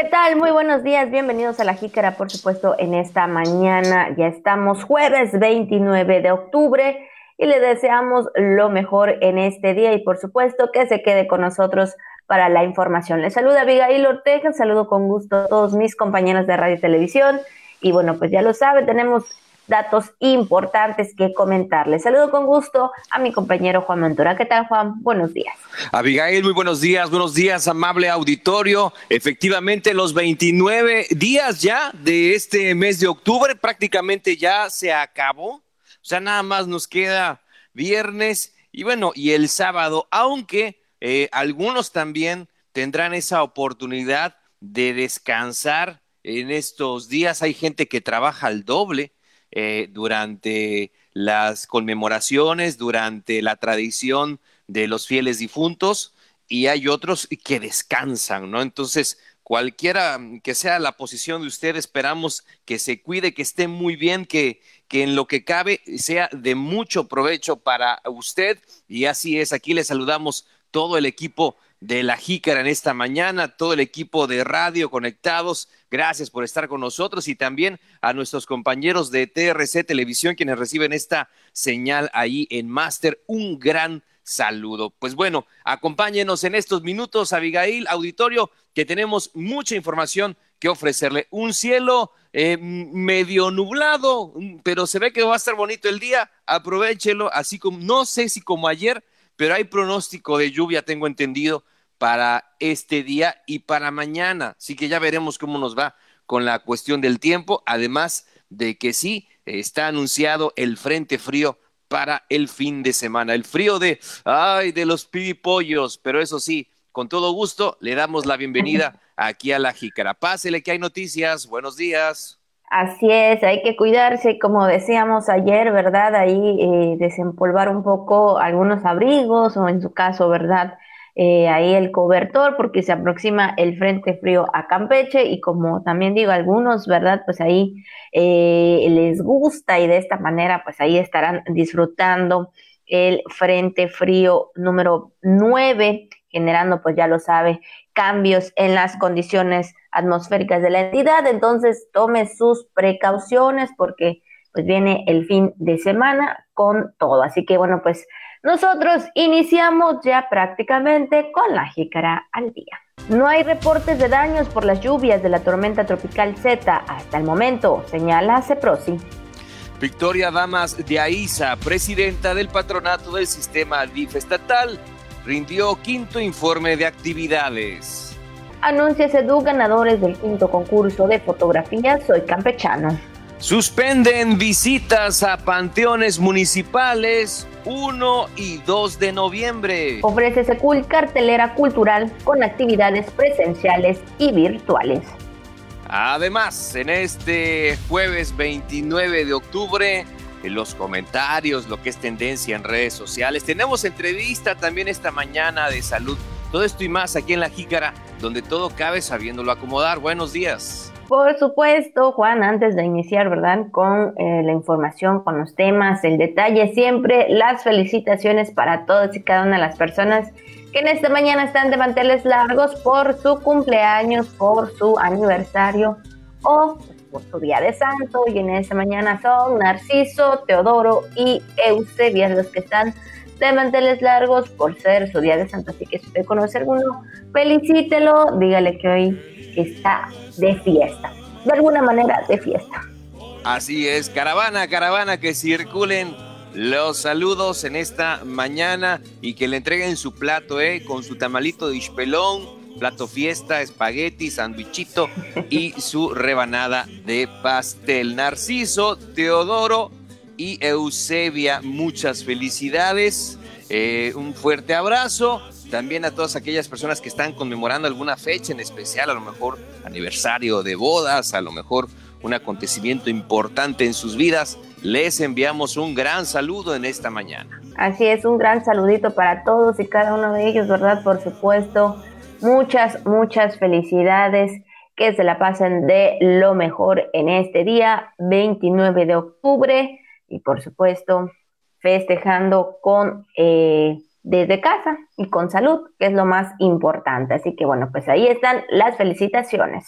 ¿Qué tal? Muy buenos días, bienvenidos a la Jícara, por supuesto, en esta mañana. Ya estamos jueves 29 de octubre y le deseamos lo mejor en este día y por supuesto que se quede con nosotros para la información. Les saluda Abigail Ortega, saludo con gusto a todos mis compañeros de radio y televisión y bueno, pues ya lo sabe, tenemos datos importantes que comentarles. Saludo con gusto a mi compañero Juan Ventura. ¿Qué tal, Juan? Buenos días. Abigail, muy buenos días. Buenos días, amable auditorio. Efectivamente, los 29 días ya de este mes de octubre prácticamente ya se acabó. O sea, nada más nos queda viernes y bueno, y el sábado, aunque eh, algunos también tendrán esa oportunidad de descansar en estos días. Hay gente que trabaja al doble eh, durante las conmemoraciones, durante la tradición de los fieles difuntos, y hay otros que descansan, ¿no? Entonces, cualquiera que sea la posición de usted, esperamos que se cuide, que esté muy bien, que, que en lo que cabe sea de mucho provecho para usted. Y así es, aquí le saludamos todo el equipo de la Jícara en esta mañana, todo el equipo de radio conectados. Gracias por estar con nosotros y también a nuestros compañeros de TRC Televisión quienes reciben esta señal ahí en Máster. Un gran saludo. Pues bueno, acompáñenos en estos minutos, Abigail, auditorio, que tenemos mucha información que ofrecerle. Un cielo eh, medio nublado, pero se ve que va a estar bonito el día. Aprovechelo, así como, no sé si como ayer, pero hay pronóstico de lluvia, tengo entendido, para este día y para mañana. Así que ya veremos cómo nos va con la cuestión del tiempo, además de que sí, está anunciado el frente frío para el fin de semana. El frío de, ay, de los pibipollos, pero eso sí, con todo gusto le damos la bienvenida aquí a la Jícara. Pásele que hay noticias. Buenos días. Así es, hay que cuidarse, como decíamos ayer, ¿verdad? Ahí eh, desempolvar un poco algunos abrigos o en su caso, ¿verdad? Eh, ahí el cobertor porque se aproxima el frente frío a Campeche y como también digo algunos, ¿verdad? Pues ahí eh, les gusta y de esta manera pues ahí estarán disfrutando el frente frío número 9 generando pues ya lo sabe cambios en las condiciones atmosféricas de la entidad, entonces tome sus precauciones porque pues viene el fin de semana con todo. Así que bueno, pues nosotros iniciamos ya prácticamente con la jícara al día. No hay reportes de daños por las lluvias de la tormenta tropical Z hasta el momento, señala Ceprosi. Victoria Damas de Aiza, presidenta del patronato del sistema DIF estatal, rindió quinto informe de actividades anuncia SEDU ganadores del quinto concurso de fotografía Soy Campechano. Suspenden visitas a panteones municipales 1 y 2 de noviembre. Ofrece Secul cartelera cultural con actividades presenciales y virtuales. Además, en este jueves 29 de octubre, en los comentarios, lo que es tendencia en redes sociales, tenemos entrevista también esta mañana de salud todo esto y más aquí en La Jícara, donde todo cabe sabiéndolo acomodar. Buenos días. Por supuesto, Juan, antes de iniciar, ¿verdad? Con eh, la información, con los temas, el detalle, siempre las felicitaciones para todas y cada una de las personas que en esta mañana están de manteles largos por su cumpleaños, por su aniversario o por su día de santo. Y en esta mañana son Narciso, Teodoro y Eusebia los que están de manteles largos por ser su día de santo. Así que si usted conoce alguno, felicítelo, dígale que hoy está de fiesta. De alguna manera, de fiesta. Así es, caravana, caravana, que circulen los saludos en esta mañana y que le entreguen su plato, ¿eh? Con su tamalito de ispelón, plato fiesta, espagueti, sandwichito y su rebanada de pastel. Narciso, Teodoro, y Eusebia, muchas felicidades, eh, un fuerte abrazo. También a todas aquellas personas que están conmemorando alguna fecha en especial, a lo mejor aniversario de bodas, a lo mejor un acontecimiento importante en sus vidas, les enviamos un gran saludo en esta mañana. Así es, un gran saludito para todos y cada uno de ellos, ¿verdad? Por supuesto, muchas, muchas felicidades, que se la pasen de lo mejor en este día, 29 de octubre y por supuesto festejando con eh, desde casa y con salud, que es lo más importante. Así que bueno, pues ahí están las felicitaciones.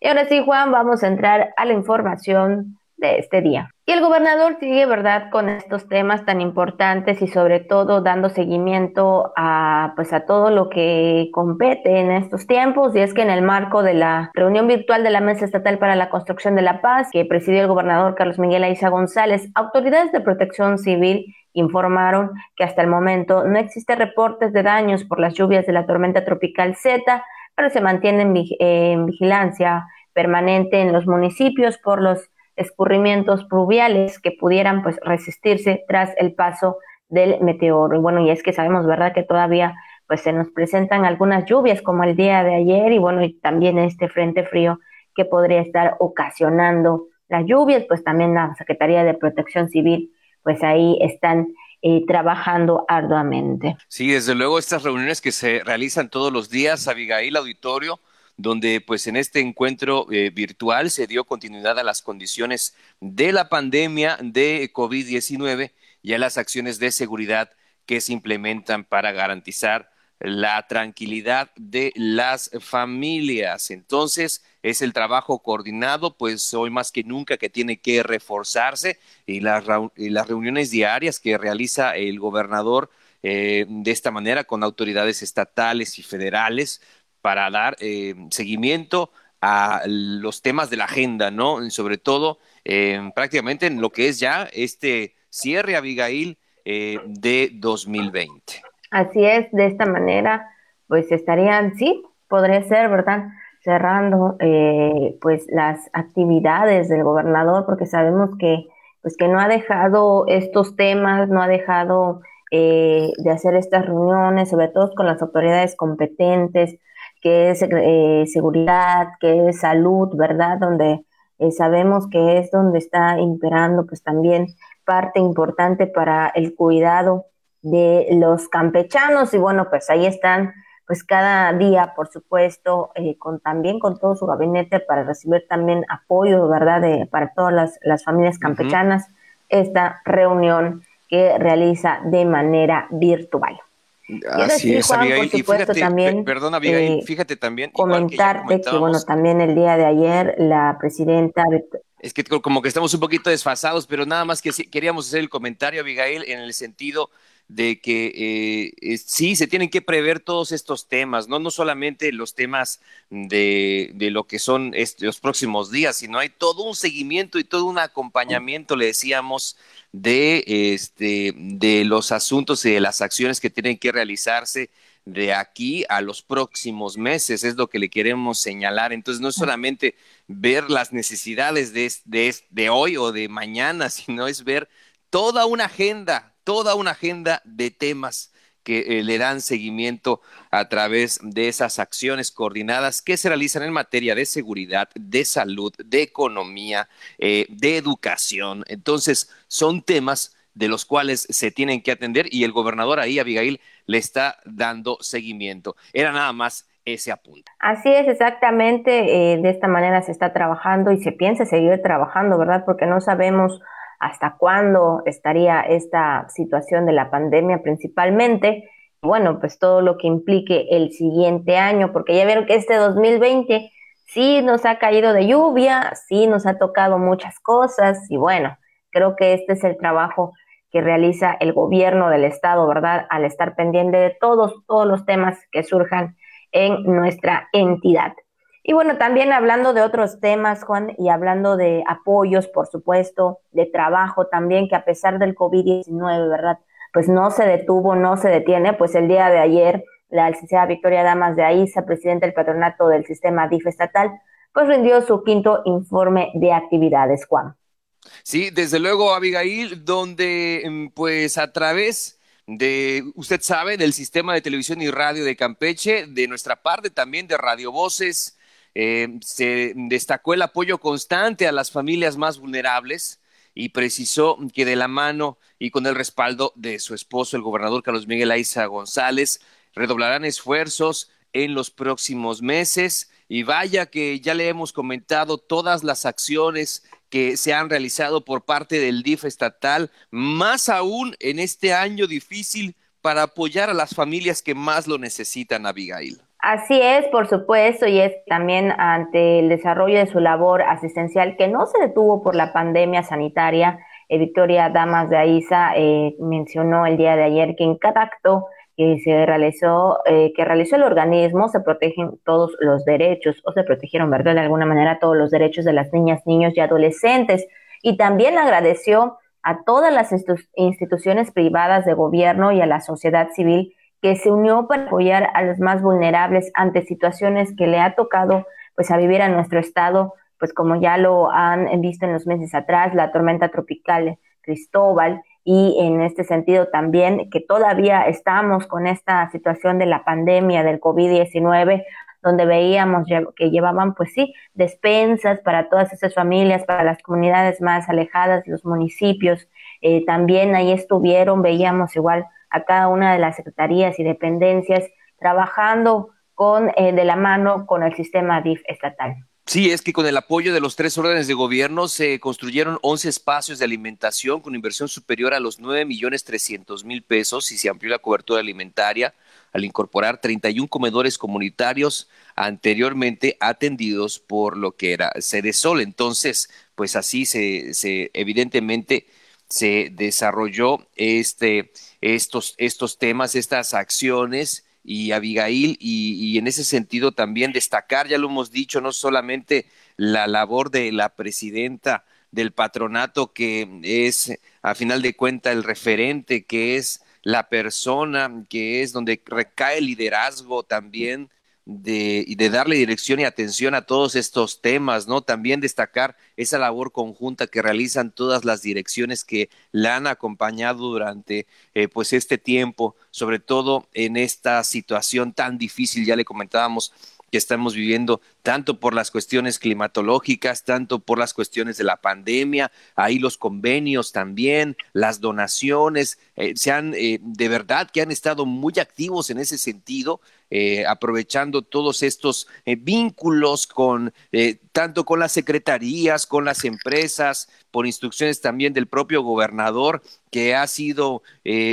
Y ahora sí, Juan, vamos a entrar a la información de este día. Y el gobernador sigue, ¿verdad?, con estos temas tan importantes y sobre todo dando seguimiento a, pues, a todo lo que compete en estos tiempos. Y es que en el marco de la reunión virtual de la Mesa Estatal para la Construcción de la Paz, que presidió el gobernador Carlos Miguel Aiza González, autoridades de protección civil informaron que hasta el momento no existe reportes de daños por las lluvias de la tormenta tropical Z, pero se mantienen en vigilancia permanente en los municipios por los escurrimientos pluviales que pudieran pues resistirse tras el paso del meteoro. Y bueno, y es que sabemos, ¿verdad?, que todavía pues se nos presentan algunas lluvias como el día de ayer y bueno, y también este frente frío que podría estar ocasionando las lluvias, pues también la Secretaría de Protección Civil pues ahí están eh, trabajando arduamente. Sí, desde luego estas reuniones que se realizan todos los días, Abigail Auditorio, donde pues en este encuentro eh, virtual se dio continuidad a las condiciones de la pandemia de COVID-19 y a las acciones de seguridad que se implementan para garantizar la tranquilidad de las familias. Entonces, es el trabajo coordinado, pues hoy más que nunca que tiene que reforzarse y las, reuniones diarias que realiza el gobernador eh, de esta manera con autoridades estatales y federales para dar eh, seguimiento a los temas de la agenda, ¿no? Sobre todo eh, prácticamente en lo que es ya este cierre, Abigail, de 2020. Así es, de esta manera, pues estarían, sí, podría ser, ¿verdad? Cerrando eh, pues las actividades del gobernador, porque sabemos que pues que no ha dejado estos temas, no ha dejado eh, de hacer estas reuniones, sobre todo con las autoridades competentes, que es eh, seguridad, que es salud, ¿verdad? Donde sabemos que es donde está imperando pues también parte importante para el cuidado de los campechanos y bueno, pues ahí están pues cada día, por supuesto, eh, con también con todo su gabinete para recibir también apoyo, ¿verdad?, de, para todas las, familias campechanas, esta reunión que realiza de manera virtual. Así es, Abigail. Y fíjate, también, perdón, Abigail, eh, fíjate también. Comentarte que, bueno, también el día de ayer la presidenta es que como que estamos un poquito desfasados, pero nada más que queríamos hacer el comentario, Abigail, en el sentido de que eh, sí se tienen que prever todos estos temas, no, no solamente los temas de, de lo que son los próximos días, sino hay todo un seguimiento y todo un acompañamiento, le decíamos, de, este, de los asuntos y de las acciones que tienen que realizarse de aquí a los próximos meses, es lo que le queremos señalar. Entonces, no es solamente ver las necesidades de, de, de hoy o de mañana, sino es ver toda una agenda, toda una agenda de temas que eh, le dan seguimiento a través de esas acciones coordinadas que se realizan en materia de seguridad, de salud, de economía, eh, de educación. Entonces, son temas de los cuales se tienen que atender y el gobernador ahí, Abigail, le está dando seguimiento. Era nada más ese apunte. Así es, exactamente. Eh, de esta manera se está trabajando y se piensa seguir trabajando, ¿verdad? Porque no sabemos hasta cuándo estaría esta situación de la pandemia principalmente. Bueno, pues todo lo que implique el siguiente año, porque ya vieron que este 2020 sí nos ha caído de lluvia, sí nos ha tocado muchas cosas y bueno, creo que este es el trabajo que realiza el gobierno del estado, ¿verdad? Al estar pendiente de todos, todos los temas que surjan en nuestra entidad. Y bueno, también hablando de otros temas, Juan, y hablando de apoyos, por supuesto, de trabajo también, que a pesar del COVID-19, ¿verdad? Pues no se detuvo, no se detiene, pues el día de ayer la licenciada Victoria Damas de Aiza, presidenta del patronato del sistema DIF estatal, pues rindió su quinto informe de actividades, Juan. Sí, desde luego, Abigail, donde mm, pues a través de, usted sabe, del sistema de televisión y radio de Campeche, de nuestra parte también de Radio Voces, eh, se destacó el apoyo constante a las familias más vulnerables y precisó que de la mano y con el respaldo de su esposo, el gobernador Carlos Miguel Aiza González, redoblarán esfuerzos en los próximos meses. Y vaya que ya le hemos comentado todas las acciones que se han realizado por parte del DIF estatal, más aún en este año difícil para apoyar a las familias que más lo necesitan, Abigail. Así es, por supuesto, y es también ante el desarrollo de su labor asistencial que no se detuvo por la pandemia sanitaria. Eh, Victoria Damas de Aiza eh, mencionó el día de ayer que en cada acto que se realizó, eh, que realizó el organismo, se protegen todos los derechos, o se protegieron, ¿verdad? De alguna manera todos los derechos de las niñas, niños y adolescentes. Y también agradeció a todas las instituciones privadas de gobierno y a la sociedad civil que se unió para apoyar a los más vulnerables ante situaciones que le ha tocado pues a vivir a nuestro estado, pues como ya lo han visto en los meses atrás, la tormenta tropical Cristóbal y en este sentido también que todavía estamos con esta situación de la pandemia del COVID-19 donde veíamos que llevaban, pues sí, despensas para todas esas familias, para las comunidades más alejadas, los municipios. Eh, también ahí estuvieron, veíamos igual a cada una de las secretarías y dependencias trabajando con, eh, de la mano con el sistema DIF estatal. Sí, es que con el apoyo de los tres órdenes de gobierno se construyeron 11 espacios de alimentación con inversión superior a los 9 millones 300 mil pesos y se amplió la cobertura alimentaria al incorporar 31 comedores comunitarios anteriormente atendidos por lo que era Sede Sol. Entonces, pues así se, se evidentemente se desarrolló este, estos, estos temas, estas acciones y Abigail, y, en ese sentido también destacar, ya lo hemos dicho, no solamente la labor de la presidenta del patronato, que es a final de cuentas el referente, que es la persona, que es donde recae el liderazgo también de, de darle dirección y atención a todos estos temas, ¿no? También destacar esa labor conjunta que realizan todas las direcciones que la han acompañado durante eh, pues este tiempo, sobre todo en esta situación tan difícil, ya le comentábamos que estamos viviendo, tanto por las cuestiones climatológicas, tanto por las cuestiones de la pandemia, ahí los convenios también, las donaciones, eh, se han, eh, de verdad que han estado muy activos en ese sentido, eh, aprovechando todos estos vínculos con, tanto con las secretarías, con las empresas, por instrucciones también del propio gobernador, que ha sido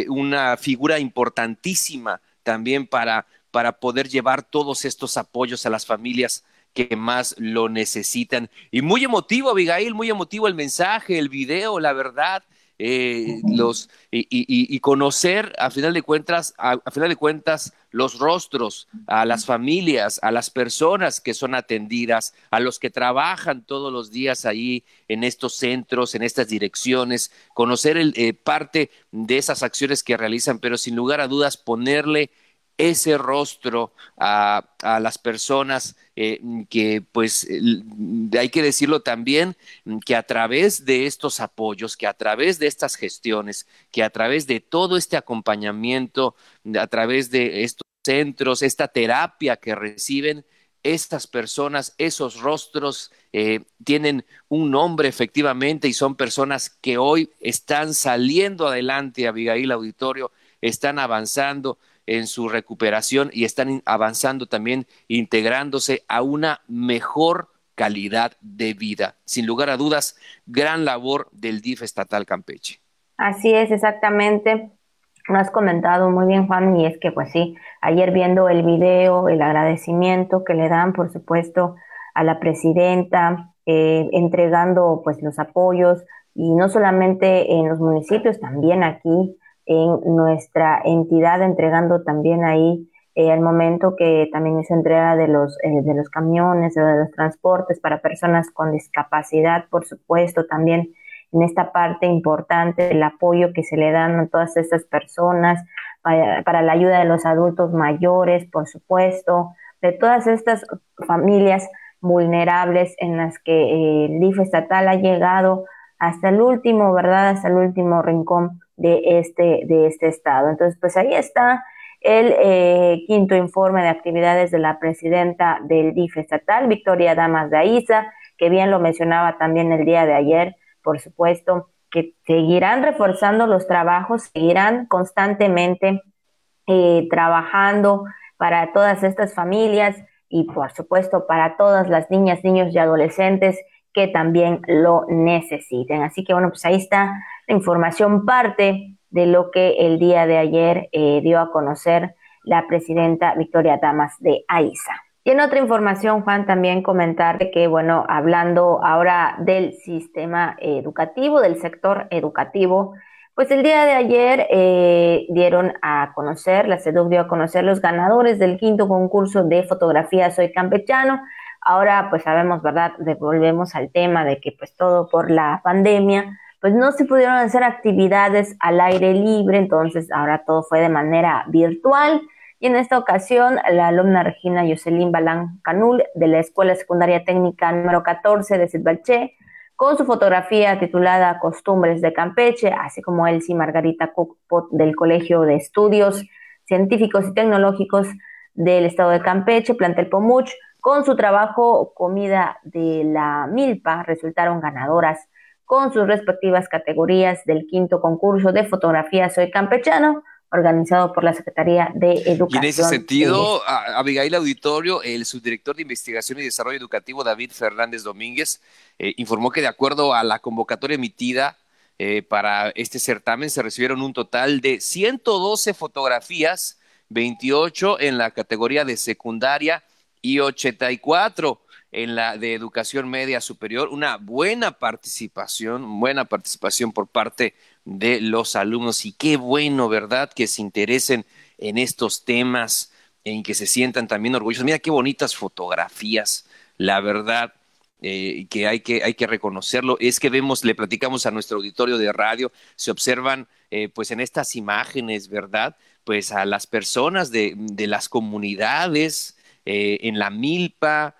una figura importantísima también para para poder llevar todos estos apoyos a las familias que más lo necesitan. Y muy emotivo, Abigail, muy emotivo el mensaje, el video, la verdad. Eh, los y, conocer a final de cuentas a, final de cuentas los rostros a las familias a las personas que son atendidas a los que trabajan todos los días ahí en estos centros en estas direcciones conocer el, eh, parte de esas acciones que realizan pero sin lugar a dudas ponerle ese rostro a, las personas eh, que, pues, hay que decirlo también, que a través de estos apoyos, que a través de estas gestiones, que a través de todo este acompañamiento, a través de estos centros, esta terapia que reciben, estas personas, esos rostros eh, tienen un nombre efectivamente y son personas que hoy están saliendo adelante, Abigail Auditorio, están avanzando, en su recuperación y están avanzando también, integrándose a una mejor calidad de vida. Sin lugar a dudas, gran labor del DIF estatal Campeche. Así es, exactamente. Lo has comentado muy bien, Juan, y es que, pues sí, ayer viendo el video, el agradecimiento que le dan, por supuesto, a la presidenta, eh, entregando pues los apoyos, y no solamente en los municipios, también aquí en nuestra entidad, entregando también ahí eh, al momento que también es entrega de los, eh, de los camiones, de los transportes para personas con discapacidad, por supuesto, también en esta parte importante el apoyo que se le dan a todas estas personas, para, la ayuda de los adultos mayores, por supuesto, de todas estas familias vulnerables en las que eh, el DIF estatal ha llegado hasta el último, ¿verdad? Hasta el último rincón de este, de este estado. Entonces, pues ahí está el eh, quinto informe de actividades de la presidenta del DIF estatal, Victoria Damas de Aiza, que bien lo mencionaba también el día de ayer, por supuesto, que seguirán reforzando los trabajos, seguirán constantemente eh, trabajando para todas estas familias y por supuesto para todas las niñas, niños y adolescentes que también lo necesiten. Así que bueno, pues ahí está la información parte de lo que el día de ayer eh, dio a conocer la presidenta Victoria Damas de AISA. Y en otra información, Juan, también comentar que, bueno, hablando ahora del sistema educativo, del sector educativo, pues el día de ayer eh, dieron a conocer, la CEDUC dio a conocer los ganadores del quinto concurso de fotografía Soy Campechano. Ahora, pues sabemos, ¿verdad? Devolvemos al tema de que pues todo por la pandemia, pues no se pudieron hacer actividades al aire libre, entonces ahora todo fue de manera virtual. Y en esta ocasión, la alumna Regina Jocelyn Balán Canul de la Escuela Secundaria Técnica número 14 de Sitbalché, con su fotografía titulada Costumbres de Campeche, así como Elsie Margarita Cookpot del Colegio de Estudios Científicos y Tecnológicos del Estado de Campeche, Plantel Pomuch, con su trabajo Comida de la Milpa, resultaron ganadoras con sus respectivas categorías del quinto concurso de fotografía Soy Campechano, organizado por la Secretaría de Educación. Y en ese sentido, Abigail Auditorio, el subdirector de Investigación y Desarrollo Educativo, David Fernández Domínguez, eh, informó que de acuerdo a la convocatoria emitida eh, para este certamen, se recibieron un total de 112 fotografías, 28 en la categoría de secundaria y 84 en la de educación media superior, una buena participación, buena participación por parte de los alumnos y qué bueno, ¿verdad? Que se interesen en estos temas, en que se sientan también orgullosos. Mira qué bonitas fotografías, la verdad. Eh, que hay que hay que reconocerlo es que vemos le platicamos a nuestro auditorio de radio se observan eh, pues en estas imágenes verdad pues a las personas de, de las comunidades eh, en la milpa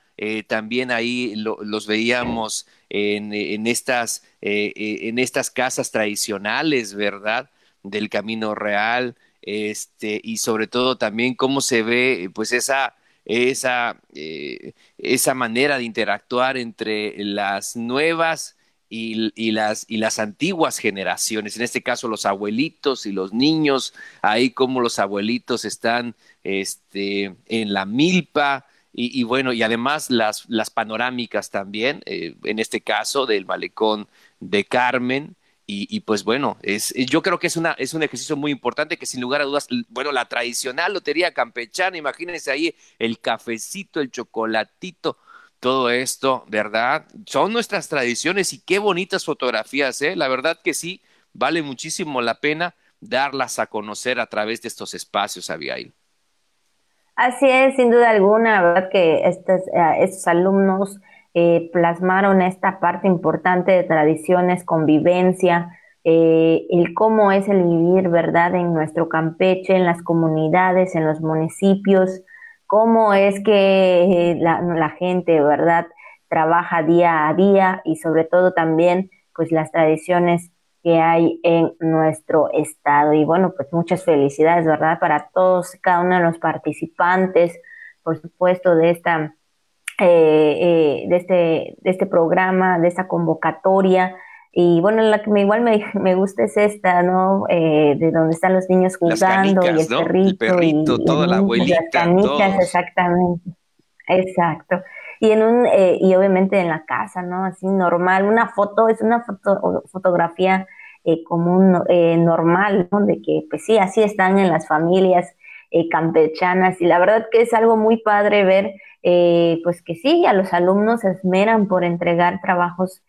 también ahí los veíamos en, estas, eh, eh, en estas casas tradicionales, ¿verdad? Del camino real, este, y sobre todo también cómo se ve, pues, esa, esa, eh, esa manera de interactuar entre las nuevas y, y, las, y las antiguas generaciones, en este caso los abuelitos y los niños, ahí como los abuelitos están este, en la milpa, y, bueno, y además las, las panorámicas también, eh, en este caso del malecón de Carmen. Y, pues bueno, es, yo creo que es, una, es un ejercicio muy importante que sin lugar a dudas, bueno, la tradicional lotería campechana, imagínense ahí el cafecito, el chocolatito, todo esto, ¿verdad? Son nuestras tradiciones y qué bonitas fotografías, ¿eh? La verdad que sí, vale muchísimo la pena darlas a conocer a través de estos espacios, Abigail. Así es, sin duda alguna, verdad que estos, eh, estos alumnos eh, plasmaron esta parte importante de tradiciones, convivencia, eh, el cómo es el vivir, ¿verdad?, en nuestro Campeche, en las comunidades, en los municipios, cómo es que la, la gente, ¿verdad?, trabaja día a día y sobre todo también, pues, las tradiciones que hay en nuestro estado. Y bueno, pues muchas felicidades, ¿verdad? Para todos, cada uno de los participantes, por supuesto, de esta, eh, eh, de este, de este programa, de esta convocatoria. Y bueno, la que me, igual me, me gusta es esta, ¿no? Eh, de donde están los niños jugando y el perrito. El perrito, toda la abuelita. Las canicas, exactamente. Exacto y en un eh, y obviamente en la casa no así normal una foto es una foto, fotografía eh, común eh, normal no de que pues sí así están en las familias campechanas y la verdad que es algo muy padre ver pues que sí a los alumnos se esmeran por entregar trabajos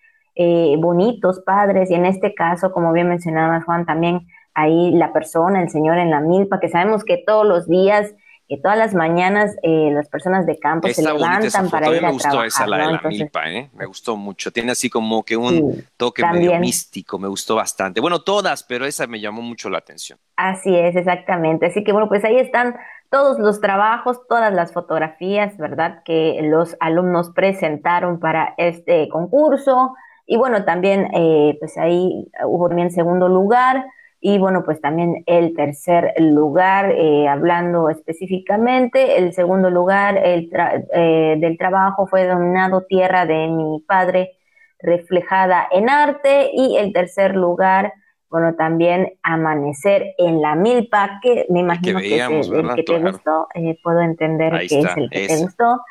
bonitos padres y en este caso como bien mencionabas Juan también ahí la persona el señor en la milpa que sabemos que todos los días que todas las mañanas eh, las personas de campo se levantan para ir a, me gustó esa, la de la milpa, ¿eh? Me gustó mucho. Tiene así como que un toque medio místico, me gustó bastante. Bueno, todas, pero esa me llamó mucho la atención. Así es, exactamente. Así que bueno, pues ahí están todos los trabajos, todas las fotografías, ¿verdad? Que los alumnos presentaron para este concurso. Y bueno, también, eh, pues ahí hubo también segundo lugar y bueno, pues también el tercer lugar, eh, hablando específicamente, el segundo lugar el eh, del trabajo fue denominado Tierra de mi Padre, reflejada en arte, y el tercer lugar, bueno, también Amanecer en la Milpa, que me imagino que, es el, que te gustó, eh, puedo entender que es el que te gustó,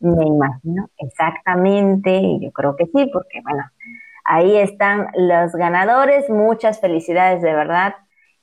me imagino, exactamente, y yo creo que sí, porque bueno, Ahí están los ganadores, muchas felicidades de verdad.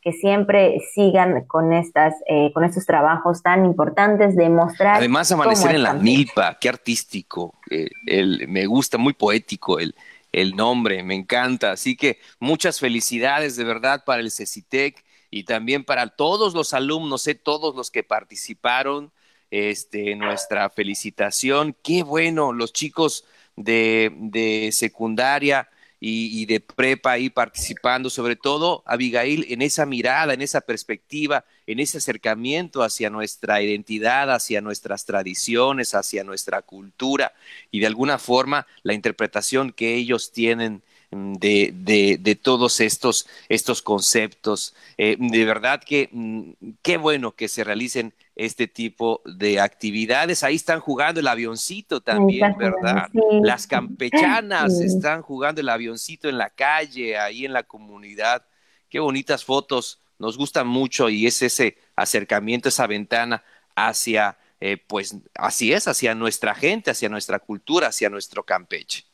que siempre sigan con estas, eh, con estos trabajos tan importantes de mostrar. Además, amanecer en la milpa, qué artístico, eh, el, me gusta, muy poético el, el nombre, me encanta. Así que muchas felicidades de verdad para el CECITEC y también para todos los alumnos, sé, todos los que participaron. Este, nuestra felicitación. Qué bueno, los chicos de, de secundaria y, de prepa ahí participando, sobre todo Abigail, en esa mirada, en esa perspectiva, en ese acercamiento hacia nuestra identidad, hacia nuestras tradiciones, hacia nuestra cultura y de alguna forma la interpretación que ellos tienen de, de, de todos estos, estos conceptos. Eh, de verdad que mm, qué bueno que se realicen este tipo de actividades. Ahí están jugando el avioncito también, ¿verdad? Las campechanas están jugando el avioncito en la calle, ahí en la comunidad. Qué bonitas fotos, nos gustan mucho y es ese acercamiento, esa ventana hacia, eh, pues así es, hacia nuestra gente, hacia nuestra cultura, hacia nuestro Campeche.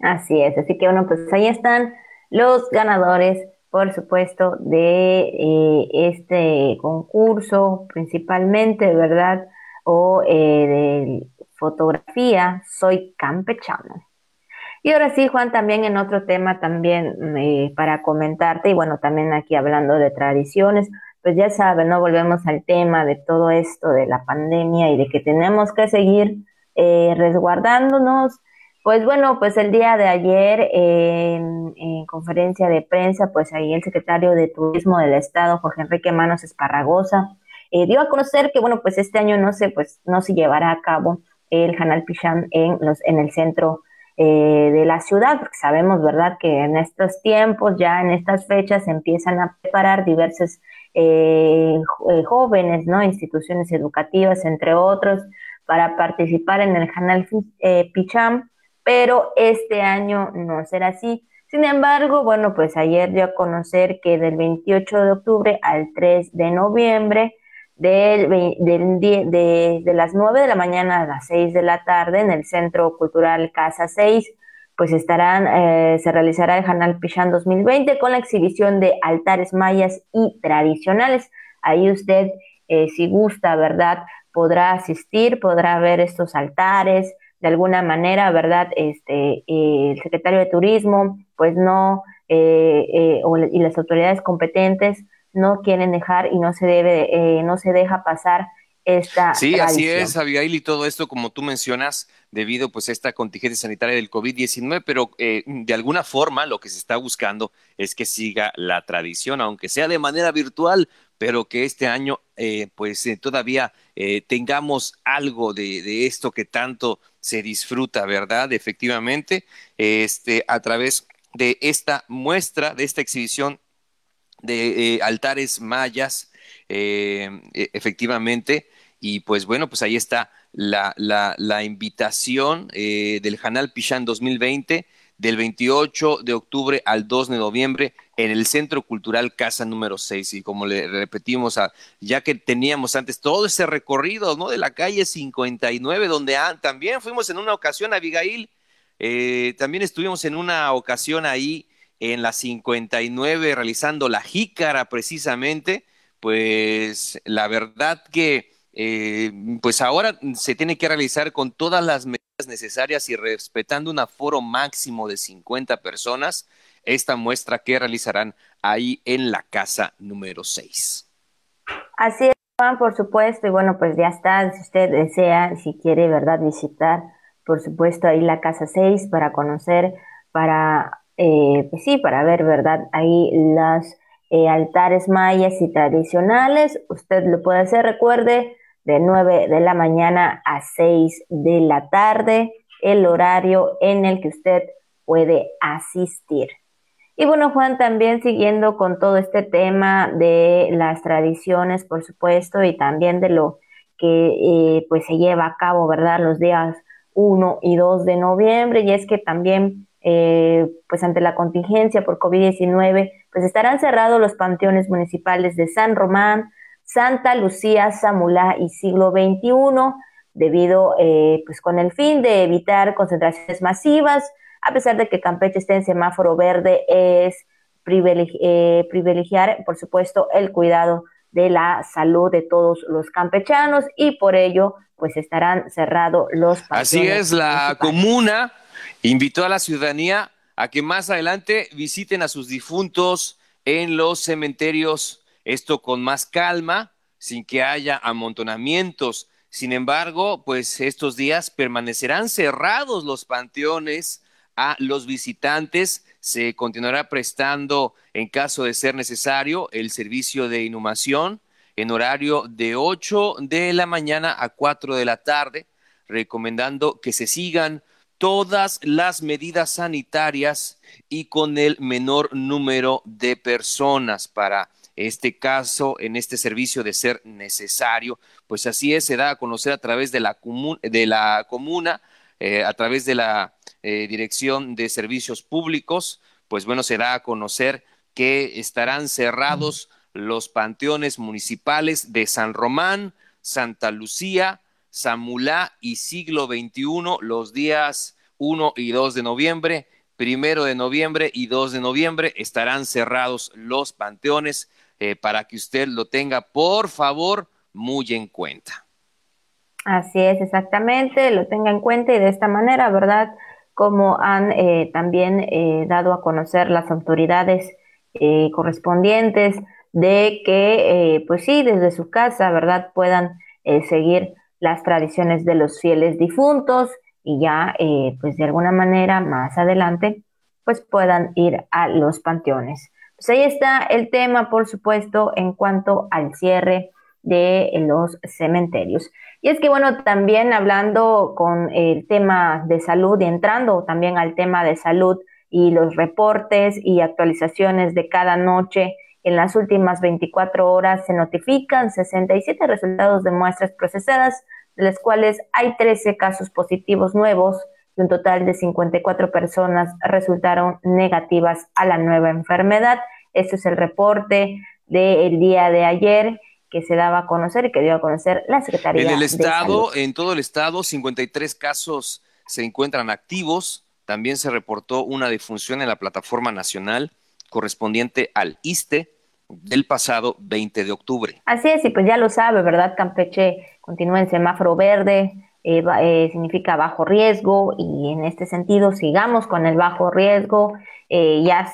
Así es, así que bueno, pues ahí están los ganadores por supuesto, de eh, este concurso, principalmente, ¿verdad? O eh, de fotografía, soy campechano. Y ahora sí, Juan, también en otro tema también eh, para comentarte, y bueno, también aquí hablando de tradiciones, pues ya saben, ¿no? Volvemos al tema de todo esto de la pandemia y de que tenemos que seguir resguardándonos, pues bueno, pues el día de ayer en, conferencia de prensa, pues ahí el secretario de Turismo del Estado, Jorge Enrique Manos Esparragosa, eh, dio a conocer que bueno, pues este año no se, pues no se llevará a cabo el Hanal Pichán en los, en el centro eh, de la ciudad, porque sabemos, verdad, que en estos tiempos, ya en estas fechas, se empiezan a preparar diversos eh, jóvenes, ¿no? Instituciones educativas, entre otros, para participar en el Hanal Pichán pero este año no será así. Sin embargo, bueno, pues ayer dio a conocer que del 28 de octubre al 3 de noviembre, del, de, las 9 de la mañana a las 6 de la tarde en el Centro Cultural Casa 6, pues estarán, eh, se realizará el Hanal Pichán 2020 con la exhibición de altares mayas y tradicionales. Ahí usted, eh, si gusta, ¿verdad? Podrá asistir, podrá ver estos altares, de alguna manera, ¿verdad? Este, eh, el secretario de Turismo, pues no, eh, eh, y las autoridades competentes no quieren dejar y no se debe, no se deja pasar esta Sí, así es, Abigail, y todo esto, como tú mencionas, debido pues a esta contingencia sanitaria del COVID-19, pero de alguna forma lo que se está buscando es que siga la tradición, aunque sea de manera virtual, pero que este año pues todavía tengamos algo de, de, esto que tanto se disfruta, ¿verdad? Efectivamente, este, a través de esta muestra, de esta exhibición de eh, altares mayas, eh, e, efectivamente, y pues bueno, pues ahí está la, la, la invitación eh, del Hanal Pichán 2020 del 28 de octubre al 2 de noviembre en el Centro Cultural Casa número 6. Y como le repetimos, ya que teníamos antes todo ese recorrido ¿no? de la calle 59, donde también fuimos en una ocasión, Abigail, eh, también estuvimos en una ocasión ahí en la 59 realizando la jícara precisamente, pues la verdad que eh, pues ahora se tiene que realizar con todas las medidas necesarias y respetando un aforo máximo de 50 personas, esta muestra que realizarán ahí en la casa número 6. Así es, Juan, por supuesto, y bueno, pues ya está, si usted desea, si quiere, ¿verdad?, visitar, por supuesto, ahí la casa 6 para conocer, para, eh, pues sí, para ver, ¿verdad?, ahí las eh, altares mayas y tradicionales, usted lo puede hacer, recuerde, de 9 de la mañana a 6 de la tarde, el horario en el que usted puede asistir. Y bueno, Juan, también siguiendo con todo este tema de las tradiciones, por supuesto, y también de lo que eh, pues se lleva a cabo, ¿verdad? Los días 1 y 2 de noviembre, y es que también, eh, pues ante la contingencia por COVID-19, pues estarán cerrados los panteones municipales de San Román, Santa Lucía, Samulá y siglo XXI, debido, eh, pues con el fin de evitar concentraciones masivas, a pesar de que Campeche esté en semáforo verde, es privilegiar, por supuesto, el cuidado de la salud de todos los campechanos y por ello pues estarán cerrados los Así es, la comuna invitó a la ciudadanía a que más adelante visiten a sus difuntos en los cementerios, esto con más calma, sin que haya amontonamientos. Sin embargo, pues estos días permanecerán cerrados los panteones a los visitantes. Se continuará prestando, en caso de ser necesario, el servicio de inhumación en horario de 8 de la mañana a 4 de la tarde, recomendando que se sigan todas las medidas sanitarias y con el menor número de personas para este caso en este servicio de ser necesario. Pues así es, se da a conocer a través de la, de la comuna, eh, a través de la eh, Dirección de Servicios Públicos, pues bueno, se da a conocer que estarán cerrados los panteones municipales de San Román, Santa Lucía, Samulá y siglo XXI los días 1 y 2 de noviembre, primero de noviembre y 2 de noviembre estarán cerrados los panteones eh, para que usted lo tenga, por favor, muy en cuenta. Así es, exactamente, lo tenga en cuenta y de esta manera, ¿verdad? Como han eh, también eh, dado a conocer las autoridades correspondientes de que, pues sí, desde su casa, ¿verdad? Puedan seguir las tradiciones de los fieles difuntos y ya, pues de alguna manera, más adelante, pues puedan ir a los panteones. Pues ahí está el tema, por supuesto, en cuanto al cierre de los cementerios. Y es que, bueno, también hablando con el tema de salud y entrando también al tema de salud y los reportes y actualizaciones de cada noche, en las últimas 24 horas se notifican 67 resultados de muestras procesadas, de las cuales hay 13 casos positivos nuevos y un total de 54 personas resultaron negativas a la nueva enfermedad. Este es el reporte del día de ayer que se daba a conocer y que dio a conocer la Secretaría. En el estado, en todo el estado, 53 casos se encuentran activos. También se reportó una defunción en la plataforma nacional correspondiente al ISTE del pasado 20 de octubre. Así es, y pues ya lo sabe, ¿verdad? Campeche continúa en semáforo verde, eh, eh, significa bajo riesgo y en este sentido sigamos con el bajo riesgo. Eh, ya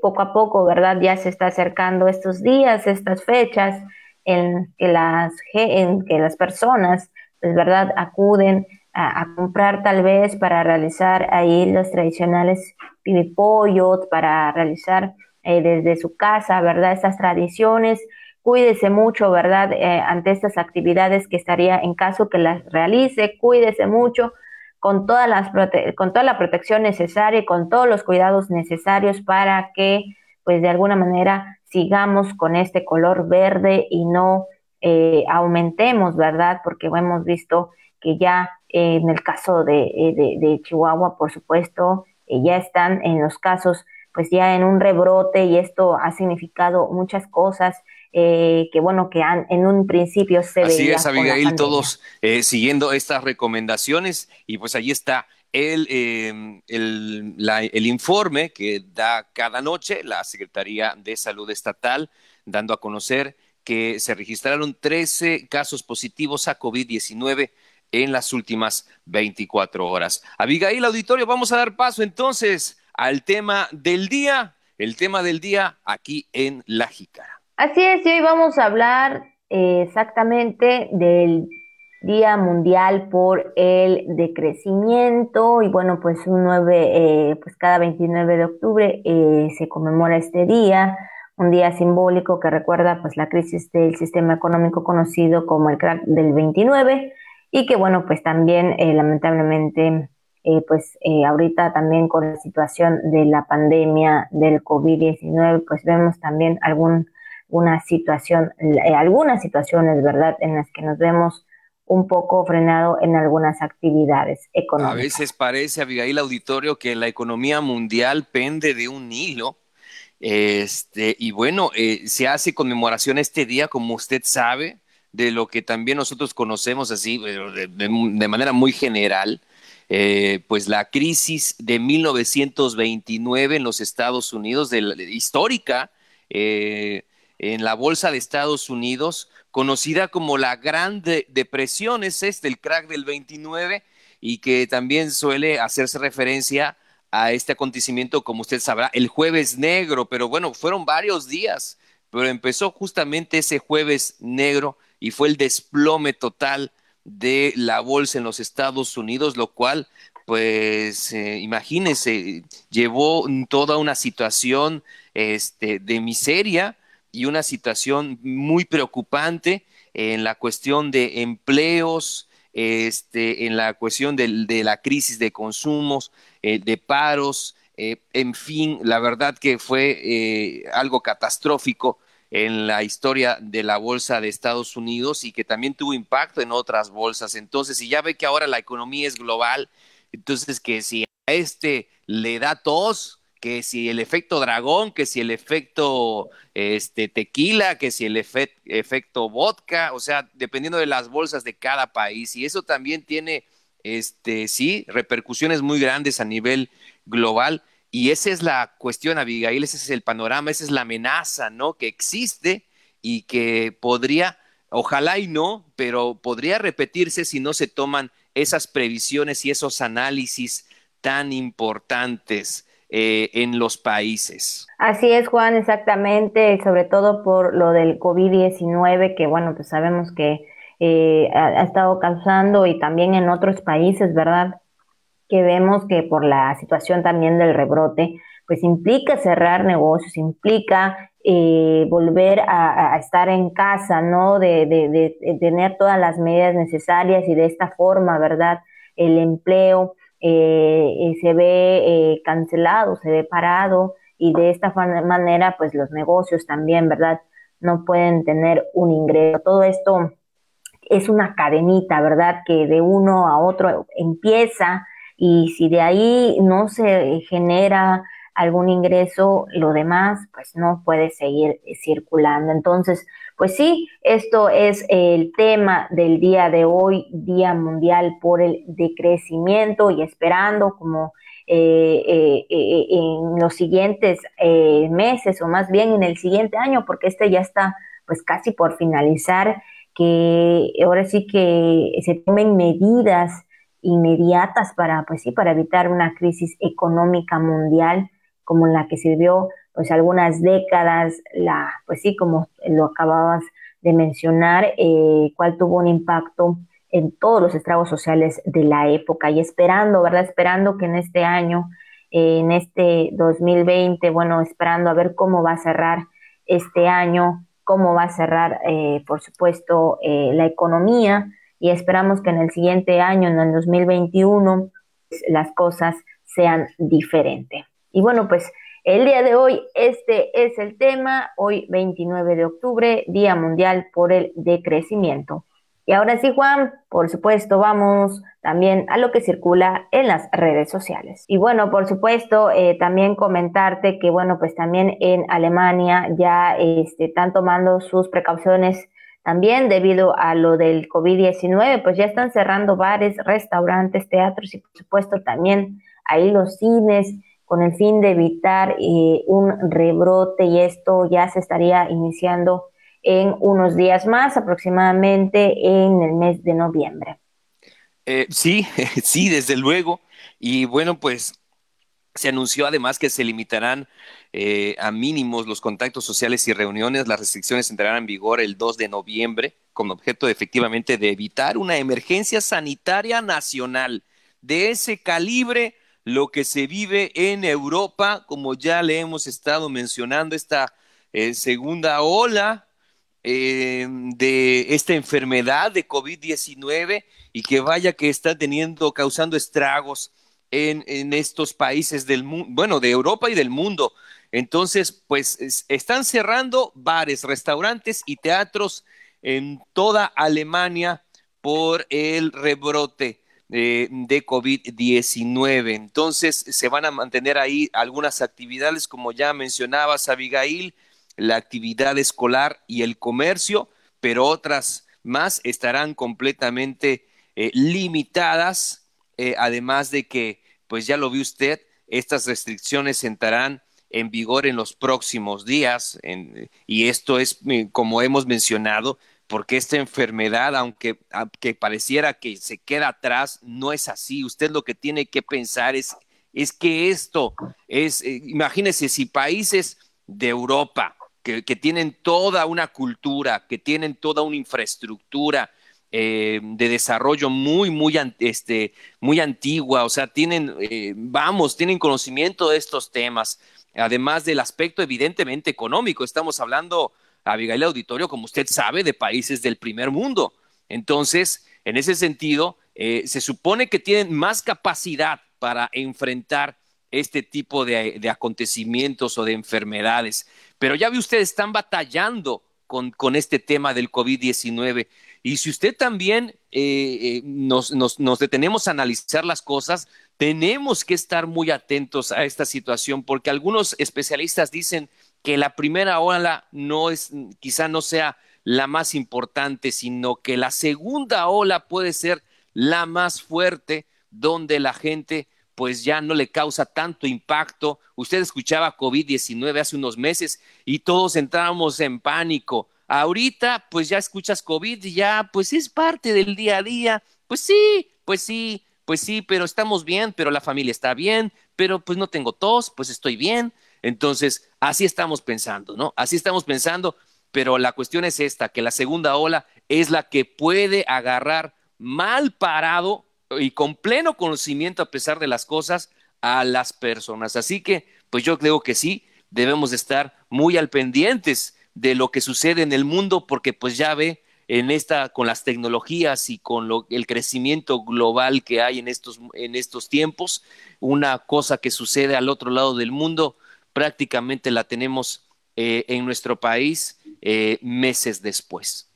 poco a poco, ¿verdad? Ya se está acercando estos días, estas fechas en que las, en que las personas, pues, ¿verdad? Acuden a, comprar tal vez para realizar ahí los tradicionales pibipollos, para realizar desde su casa, ¿verdad? Estas tradiciones cuídese mucho, ¿verdad? Eh, ante estas actividades que estaría en caso que las realice, cuídese mucho con, todas las con toda la protección necesaria y con todos los cuidados necesarios para que, pues de alguna manera, sigamos con este color verde y no eh, aumentemos, ¿verdad? Porque hemos visto que ya en el caso de, eh, de Chihuahua, por supuesto, ya están en los casos, pues ya en un rebrote y esto ha significado muchas cosas eh, que bueno, que en un principio se Así es, Abigail, todos eh, siguiendo estas recomendaciones y pues ahí está el, em, el, el, informe que da cada noche la Secretaría de Salud Estatal, dando a conocer que se registraron 13 casos positivos a COVID-19 en las últimas 24 horas. Abigail, auditorio, vamos a dar paso entonces al tema del día, el tema del día aquí en La Jícara. Así es, y hoy vamos a hablar eh, exactamente del Día Mundial por el Decrecimiento y bueno, pues un 9, eh, pues cada 29 de octubre eh, se conmemora este día, un día simbólico que recuerda pues la crisis del sistema económico conocido como el crack del 29 y que bueno, pues también lamentablemente pues ahorita también con la situación de la pandemia del COVID-19 pues vemos también algún una situación, eh, algunas situaciones, ¿verdad?, en las que nos vemos un poco frenado en algunas actividades económicas. A veces parece, Abigail Auditorio, que la economía mundial pende de un hilo. Este, y bueno, eh, se hace conmemoración este día, como usted sabe, de lo que también nosotros conocemos así, de, de manera muy general, eh, pues la crisis de 1929 en los Estados Unidos, de histórica, eh, en la bolsa de Estados Unidos, conocida como la Gran Depresión, es este, el crack del 29, y que también suele hacerse referencia a este acontecimiento, como usted sabrá, el jueves negro, pero bueno, fueron varios días, pero empezó justamente ese jueves negro y fue el desplome total de la bolsa en los Estados Unidos, lo cual, pues, eh, imagínense, llevó toda una situación este, de miseria y una situación muy preocupante en la cuestión de empleos, este, en la cuestión de, la crisis de consumos, eh, de paros, eh, en fin, la verdad que fue eh, algo catastrófico en la historia de la bolsa de Estados Unidos y que también tuvo impacto en otras bolsas. Entonces, si ya ve que ahora la economía es global, entonces que si a este le da tos, que si el efecto dragón, que si el efecto este, tequila, que si el efecto vodka, o sea, dependiendo de las bolsas de cada país. Y eso también tiene, este, sí, repercusiones muy grandes a nivel global. Y esa es la cuestión, Abigail, ese es el panorama, esa es la amenaza, ¿no? Que existe y que podría, ojalá y no, pero podría repetirse si no se toman esas previsiones y esos análisis tan importantes. Eh, en los países. Así es, Juan, exactamente, sobre todo por lo del COVID-19, que bueno, pues sabemos que eh, ha, estado causando y también en otros países, ¿verdad? Que vemos que por la situación también del rebrote, pues implica cerrar negocios, implica eh, volver a, estar en casa, ¿no? De, de, tener todas las medidas necesarias y de esta forma, ¿verdad? El empleo, eh, se ve eh, cancelado, se ve parado y de esta manera pues los negocios también, ¿verdad? No pueden tener un ingreso. Todo esto es una cadenita, ¿verdad? Que de uno a otro empieza y si de ahí no se genera algún ingreso, lo demás pues no puede seguir circulando. Entonces, pues sí, esto es el tema del día de hoy, Día Mundial por el Decrecimiento y esperando como eh, eh, eh, en los siguientes meses o más bien en el siguiente año, porque este ya está pues casi por finalizar, que ahora sí que se tomen medidas inmediatas para pues sí para evitar una crisis económica mundial como la que sirvió pues algunas décadas, la, pues sí, como lo acababas de mencionar, eh, cuál tuvo un impacto en todos los estragos sociales de la época y esperando, ¿verdad? Esperando que en este año, en este 2020, bueno, esperando a ver cómo va a cerrar este año, cómo va a cerrar, eh, por supuesto, eh, la economía y esperamos que en el siguiente año, en el 2021, pues, las cosas sean diferentes. Y bueno, pues el día de hoy, este es el tema, hoy 29 de octubre, Día Mundial por el Decrecimiento. Y ahora sí, Juan, por supuesto, vamos también a lo que circula en las redes sociales. Y bueno, por supuesto, eh, también comentarte que, bueno, pues también en Alemania ya este, están tomando sus precauciones también debido a lo del COVID-19, pues ya están cerrando bares, restaurantes, teatros y por supuesto también ahí los cines con el fin de evitar eh, un rebrote y esto ya se estaría iniciando en unos días más, aproximadamente en el mes de noviembre. Eh, sí, sí, desde luego. Y bueno, pues se anunció además que se limitarán eh, a mínimos los contactos sociales y reuniones. Las restricciones entrarán en vigor el 2 de noviembre con objeto efectivamente de evitar una emergencia sanitaria nacional de ese calibre lo que se vive en Europa, como ya le hemos estado mencionando, esta eh, segunda ola eh, de esta enfermedad de COVID-19 y que vaya que está teniendo, causando estragos en, en estos países del mundo, bueno, de Europa y del mundo. Entonces, pues están cerrando bares, restaurantes y teatros en toda Alemania por el rebrote de COVID-19. Entonces, se van a mantener ahí algunas actividades, como ya mencionabas, Abigail, la actividad escolar y el comercio, pero otras más estarán completamente eh, limitadas eh, además de que, pues ya lo vio usted, estas restricciones entrarán en vigor en los próximos días y esto es, eh, como hemos mencionado, porque esta enfermedad, aunque, pareciera que se queda atrás, no es así. Usted lo que tiene que pensar es, es que esto es, eh, imagínese si países de Europa, que, tienen toda una cultura, que tienen toda una infraestructura, eh, de desarrollo muy, muy, este, muy antigua, o sea, tienen, eh, vamos, tienen conocimiento de estos temas, además del aspecto evidentemente económico, estamos hablando Abigail Auditorio, como usted sabe, de países del primer mundo. Entonces, en ese sentido, eh, se supone que tienen más capacidad para enfrentar este tipo de, acontecimientos o de enfermedades. Pero ya ve usted, están batallando con, con este tema del COVID-19. Y si usted también eh, eh, nos, nos, detenemos a analizar las cosas, tenemos que estar muy atentos a esta situación, porque algunos especialistas dicen que la primera ola no es, quizá no sea la más importante, sino que la segunda ola puede ser la más fuerte, donde la gente pues ya no le causa tanto impacto. Usted escuchaba COVID-19 hace unos meses y todos entrábamos en pánico. Ahorita pues ya escuchas COVID y ya pues es parte del día a día. Pues sí, pues sí, pues sí, pero estamos bien, pero la familia está bien, pero pues no tengo tos, pues estoy bien. Entonces, así estamos pensando, ¿no? Así estamos pensando, pero la cuestión es esta, que la segunda ola es la que puede agarrar mal parado y con pleno conocimiento a pesar de las cosas a las personas. Así que, pues yo creo que sí, debemos estar muy al pendientes de lo que sucede en el mundo porque pues ya ve en esta con las tecnologías y con el crecimiento global que hay en estos en estos tiempos, una cosa que sucede al otro lado del mundo prácticamente la tenemos eh, en nuestro país eh, meses después.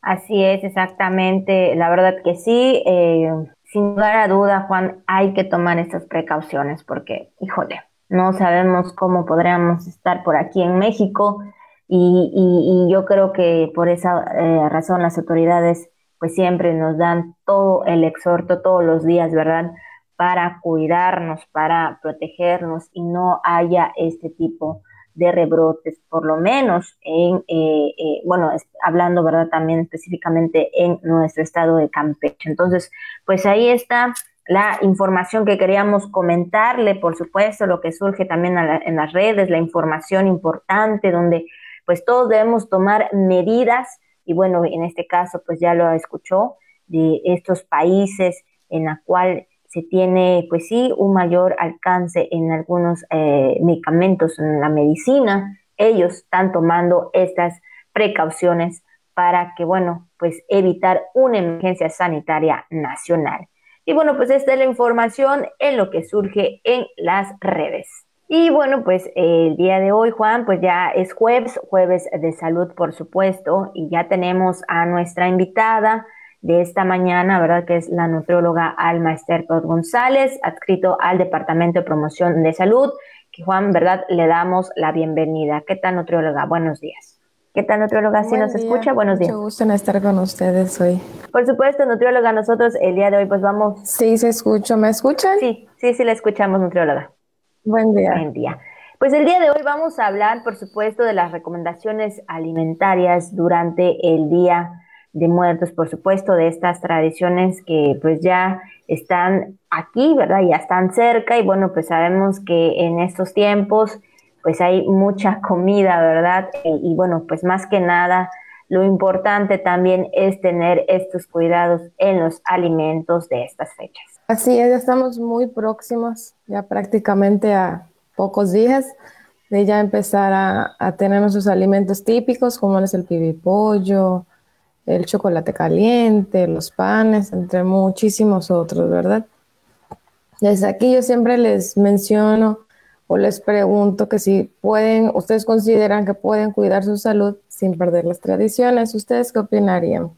Así es, exactamente. La verdad que sí. Eh, sin lugar a duda, Juan, hay que tomar estas precauciones porque, híjole, no sabemos cómo podríamos estar por aquí en México y, y yo creo que por esa razón las autoridades pues siempre nos dan todo el exhorto todos los días, ¿verdad? Para cuidarnos, para protegernos y no haya este tipo de rebrotes, por lo menos en, eh, eh, bueno, hablando, ¿verdad? También específicamente en nuestro estado de Campeche. Entonces, pues ahí está la información que queríamos comentarle, por supuesto, lo que surge también en las redes, la información importante, donde pues todos debemos tomar medidas y bueno, en este caso pues ya lo escuchó de estos países en la cual tiene, pues sí, un mayor alcance en algunos eh, medicamentos en la medicina. Ellos están tomando estas precauciones para que, bueno, pues evitar una emergencia sanitaria nacional. Y bueno, pues esta es la información en lo que surge en las redes. Y bueno, pues el día de hoy, Juan, pues ya es jueves, jueves de salud, por supuesto, y ya tenemos a nuestra invitada, de esta mañana, ¿verdad? Que es la nutrióloga Alma Esther González, adscrito al Departamento de Promoción de Salud, que Juan, ¿verdad? Le damos la bienvenida. ¿Qué tal, nutrióloga? Buenos días. ¿Qué tal, nutrióloga? ¿Sí nos escucha? Buenos días. Mucho gusto en estar con ustedes hoy. Por supuesto, nutrióloga, nosotros el día de hoy pues vamos... Sí, se escucha. ¿Me escuchan? Sí, sí, sí, le escuchamos, nutrióloga. Buen día. Buen día. Pues el día de hoy vamos a hablar, por supuesto, de las recomendaciones alimentarias durante el día de muertos, por supuesto, de estas tradiciones que pues ya están aquí, ¿verdad? Ya están cerca y bueno, pues sabemos que en estos tiempos pues hay mucha comida, ¿verdad? Y, bueno, pues más que nada, lo importante también es tener estos cuidados en los alimentos de estas fechas. Así es, ya estamos muy próximos, ya prácticamente a pocos días de ya empezar a, a tener nuestros alimentos típicos, como es el pibipollo, el chocolate caliente, los panes, entre muchísimos otros, ¿verdad? Desde aquí yo siempre les menciono o les pregunto que si pueden, ustedes consideran que pueden cuidar su salud sin perder las tradiciones. ¿Ustedes qué opinarían?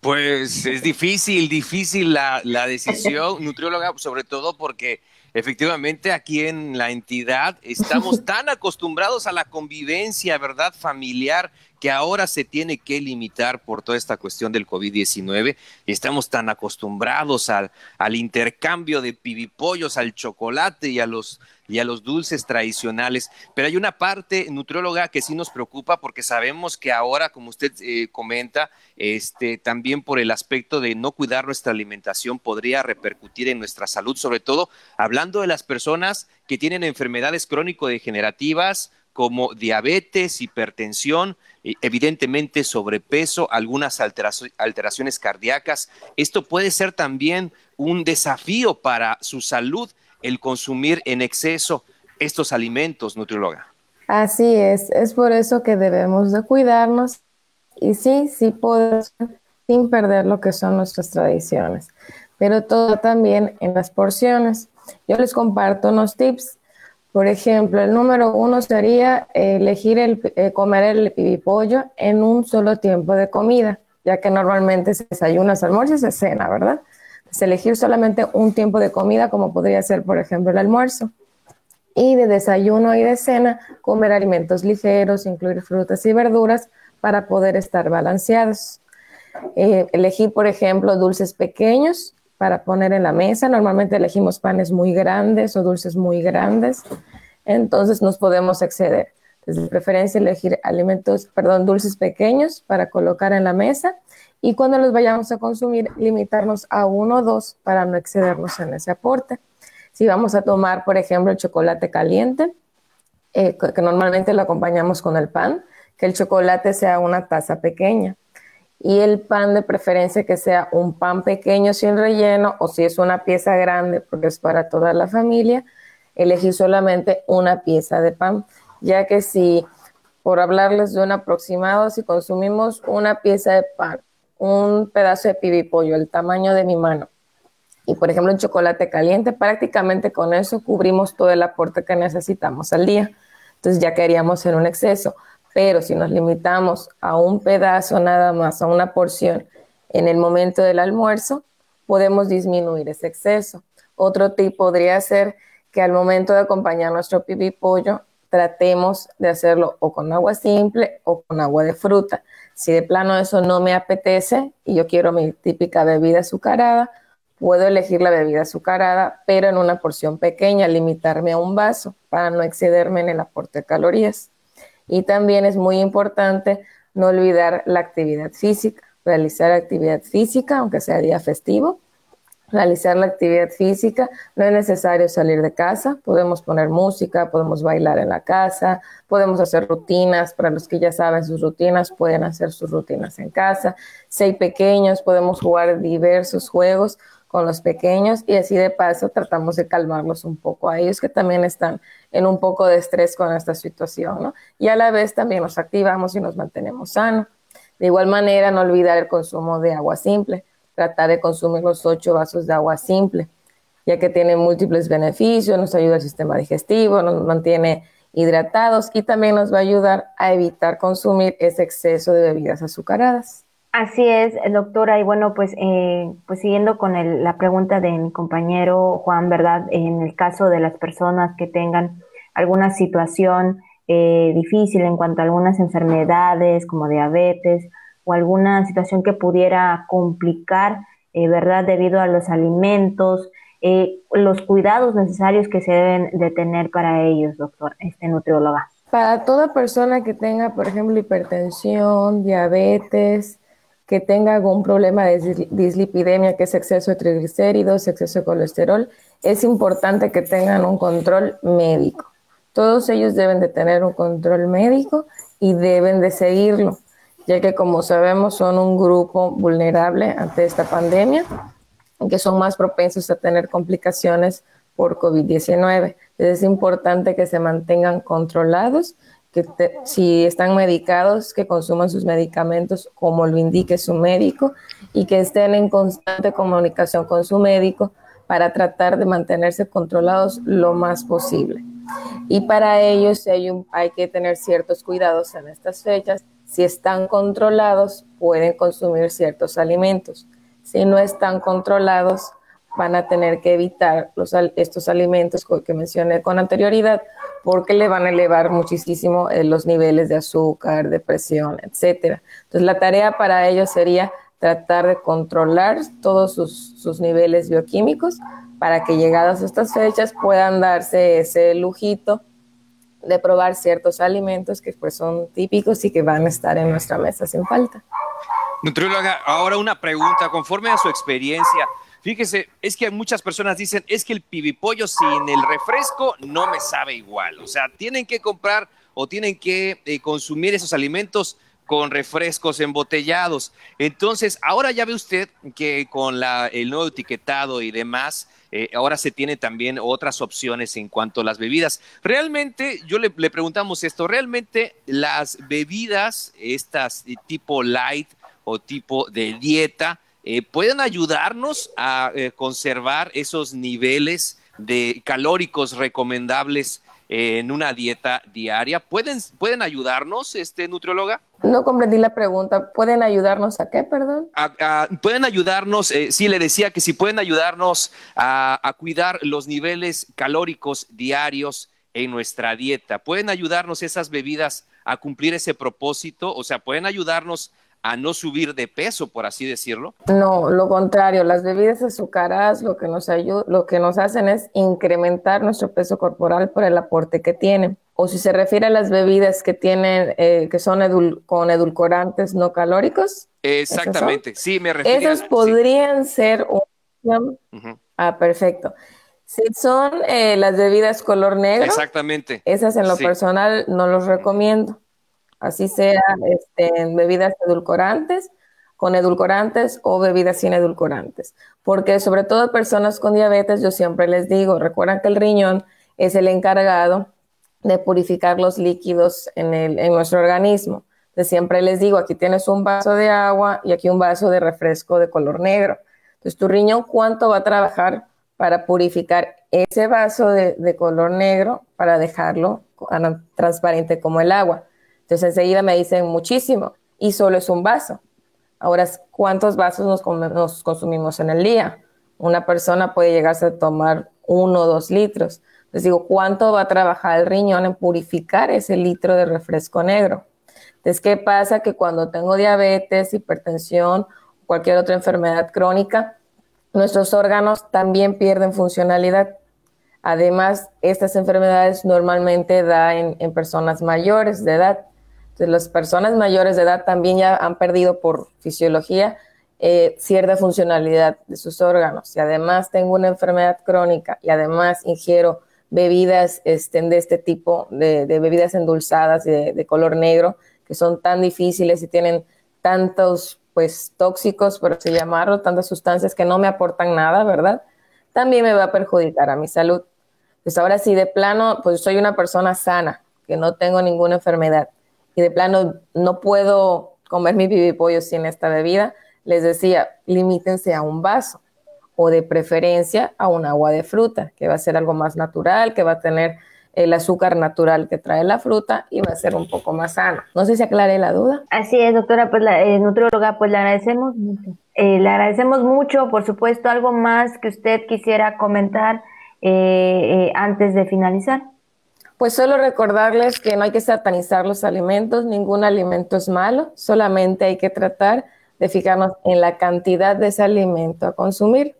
Pues es difícil, difícil la, la decisión, nutrióloga, sobre todo porque efectivamente aquí en la entidad estamos tan acostumbrados a la convivencia, ¿verdad? Familiar, que ahora se tiene que limitar por toda esta cuestión del COVID-19. Estamos tan acostumbrados al, al intercambio de pibipollos, al chocolate y a los y a los dulces tradicionales. Pero hay una parte nutrióloga que sí nos preocupa porque sabemos que ahora, como usted eh, comenta, este, también por el aspecto de no cuidar nuestra alimentación podría repercutir en nuestra salud, sobre todo hablando de las personas que tienen enfermedades crónico-degenerativas como diabetes, hipertensión, evidentemente sobrepeso, algunas alteraciones cardíacas. Esto puede ser también un desafío para su salud el consumir en exceso estos alimentos, nutrióloga. Así es, es por eso que debemos de cuidarnos y sí, sí podemos sin perder lo que son nuestras tradiciones, pero todo también en las porciones. Yo les comparto unos tips. Por ejemplo, el número uno sería elegir el, eh, comer el pibipollo en un solo tiempo de comida, ya que normalmente se desayuna, se almuerza y se cena, ¿verdad? Elegir solamente un tiempo de comida, como podría ser, por ejemplo, el almuerzo. Y de desayuno y de cena, comer alimentos ligeros, incluir frutas y verduras para poder estar balanceados. Eh, elegir, por ejemplo, dulces pequeños para poner en la mesa. Normalmente elegimos panes muy grandes o dulces muy grandes. Entonces nos podemos exceder. De preferencia elegir alimentos, perdón, dulces pequeños para colocar en la mesa y cuando los vayamos a consumir, limitarnos a uno o dos para no excedernos en ese aporte. Si vamos a tomar, por ejemplo, el chocolate caliente, eh, que normalmente lo acompañamos con el pan, que el chocolate sea una taza pequeña y el pan de preferencia que sea un pan pequeño sin relleno o si es una pieza grande porque es para toda la familia, elegir solamente una pieza de pan, ya que si, por hablarles de un aproximado, si consumimos una pieza de pan un pedazo de pibipollo, el tamaño de mi mano, y por ejemplo un chocolate caliente, prácticamente con eso cubrimos todo el aporte que necesitamos al día. Entonces ya queríamos en un exceso. Pero si nos limitamos a un pedazo nada más, a una porción en el momento del almuerzo, podemos disminuir ese exceso. Otro tip podría ser que al momento de acompañar nuestro pibipollo, tratemos de hacerlo o con agua simple o con agua de fruta. Si de plano eso no me apetece y yo quiero mi típica bebida azucarada, puedo elegir la bebida azucarada, pero en una porción pequeña, limitarme a un vaso para no excederme en el aporte de calorías. Y también es muy importante no olvidar la actividad física, realizar actividad física, aunque sea día festivo, realizar la actividad física. No es necesario salir de casa, podemos poner música, podemos bailar en la casa, podemos hacer rutinas. Para los que ya saben sus rutinas, pueden hacer sus rutinas en casa. Si hay pequeños, podemos jugar diversos juegos con los pequeños y así de paso tratamos de calmarlos un poco a ellos que también están en un poco de estrés con esta situación, ¿no? Y a la vez también nos activamos y nos mantenemos sanos. De igual manera, no olvidar el consumo de agua simple tratar de consumir los ocho vasos de agua simple, ya que tiene múltiples beneficios, nos ayuda al sistema digestivo, nos mantiene hidratados y también nos va a ayudar a evitar consumir ese exceso de bebidas azucaradas. Así es, doctora. Y bueno, pues, eh, pues siguiendo con la pregunta de mi compañero Juan, ¿verdad? En el caso de las personas que tengan alguna situación eh, difícil en cuanto a algunas enfermedades como diabetes o alguna situación que pudiera complicar, eh, ¿verdad? Debido a los alimentos, eh, los cuidados necesarios que se deben de tener para ellos, doctor, este nutrióloga. Para toda persona que tenga, por ejemplo, hipertensión, diabetes, que tenga algún problema de dislipidemia, que es exceso de triglicéridos, exceso de colesterol, es importante que tengan un control médico. Todos ellos deben de tener un control médico y deben de seguirlo ya que como sabemos son un grupo vulnerable ante esta pandemia, que son más propensos a tener complicaciones por COVID-19. Es importante que se mantengan controlados, que si están medicados, que consuman sus medicamentos como lo indique su médico y que estén en constante comunicación con su médico para tratar de mantenerse controlados lo más posible. Y para ello hay, hay que tener ciertos cuidados en estas fechas si están controlados, pueden consumir ciertos alimentos. Si no están controlados, van a tener que evitar estos alimentos que mencioné con anterioridad porque le van a elevar muchísimo eh, los niveles de azúcar, de presión, etcétera. Entonces, la tarea para ellos sería tratar de controlar todos sus, sus niveles bioquímicos para que llegadas a estas fechas puedan darse ese lujito de probar ciertos alimentos que pues son típicos y que van a estar en nuestra mesa sin falta. Nutrióloga, ahora una pregunta, conforme a su experiencia, fíjese, es que muchas personas dicen, es que el pibipollo sin el refresco no me sabe igual, o sea, tienen que comprar o tienen que eh, consumir esos alimentos con refrescos embotellados. Entonces, ahora ya ve usted que con la, el nuevo etiquetado y demás, eh, ahora se tiene también otras opciones en cuanto a las bebidas. Realmente, yo le, preguntamos esto, ¿realmente las bebidas, estas tipo light o tipo de dieta, eh, pueden ayudarnos a eh, conservar esos niveles de calóricos recomendables en una dieta diaria. ¿Pueden, pueden ayudarnos, este nutrióloga? No comprendí la pregunta. ¿Pueden ayudarnos a qué, perdón? pueden ayudarnos, eh, sí, le decía que si pueden ayudarnos a, a cuidar los niveles calóricos diarios en nuestra dieta. ¿Pueden ayudarnos esas bebidas a cumplir ese propósito? O sea, ¿pueden ayudarnos a no subir de peso, por así decirlo? No, lo contrario, las bebidas azucaradas lo que nos lo que nos hacen es incrementar nuestro peso corporal por el aporte que tienen. O si se refiere a las bebidas que tienen, eh, que son con edulcorantes no calóricos. Exactamente, sí, me refiero. Esos podrían ser un... Ah, perfecto. Si son eh, las bebidas color negro. Exactamente. Esas en lo personal no los recomiendo así sea este, en bebidas edulcorantes, con edulcorantes o bebidas sin edulcorantes. Porque sobre todo personas con diabetes, yo siempre les digo, recuerdan que el riñón es el encargado de purificar los líquidos en, el, en nuestro organismo. Entonces siempre les digo, aquí tienes un vaso de agua y aquí un vaso de refresco de color negro. Entonces tu riñón, ¿cuánto va a trabajar para purificar ese vaso de, de color negro para dejarlo transparente como el agua? Entonces enseguida me dicen muchísimo y solo es un vaso. Ahora, ¿cuántos vasos nos, consumimos en el día? Una persona puede llegarse a tomar uno o dos litros. Les digo, ¿cuánto va a trabajar el riñón en purificar ese litro de refresco negro? Entonces, ¿qué pasa? Que cuando tengo diabetes, hipertensión, cualquier otra enfermedad crónica, nuestros órganos también pierden funcionalidad. Además, estas enfermedades normalmente dan en personas mayores de edad las personas mayores de edad también ya han perdido por fisiología eh, cierta funcionalidad de sus órganos. Y además tengo una enfermedad crónica y además ingiero bebidas este, de este tipo, de, bebidas endulzadas de, de, color negro, que son tan difíciles y tienen tantos pues tóxicos, por así llamarlo, tantas sustancias que no me aportan nada, ¿verdad? También me va a perjudicar a mi salud. Pues ahora sí, de plano, pues soy una persona sana, que no tengo ninguna enfermedad y de plano no puedo comer mi pibipollo sin esta bebida, les decía, limítense a un vaso o de preferencia a un agua de fruta, que va a ser algo más natural, que va a tener el azúcar natural que trae la fruta y va a ser un poco más sano. No sé si aclaré la duda. Así es, doctora, pues la eh, nutrióloga, pues le agradecemos mucho. Eh, le agradecemos mucho, por supuesto, algo más que usted quisiera comentar eh, antes de finalizar. Pues solo recordarles que no hay que satanizar los alimentos, ningún alimento es malo, solamente hay que tratar de fijarnos en la cantidad de ese alimento a consumir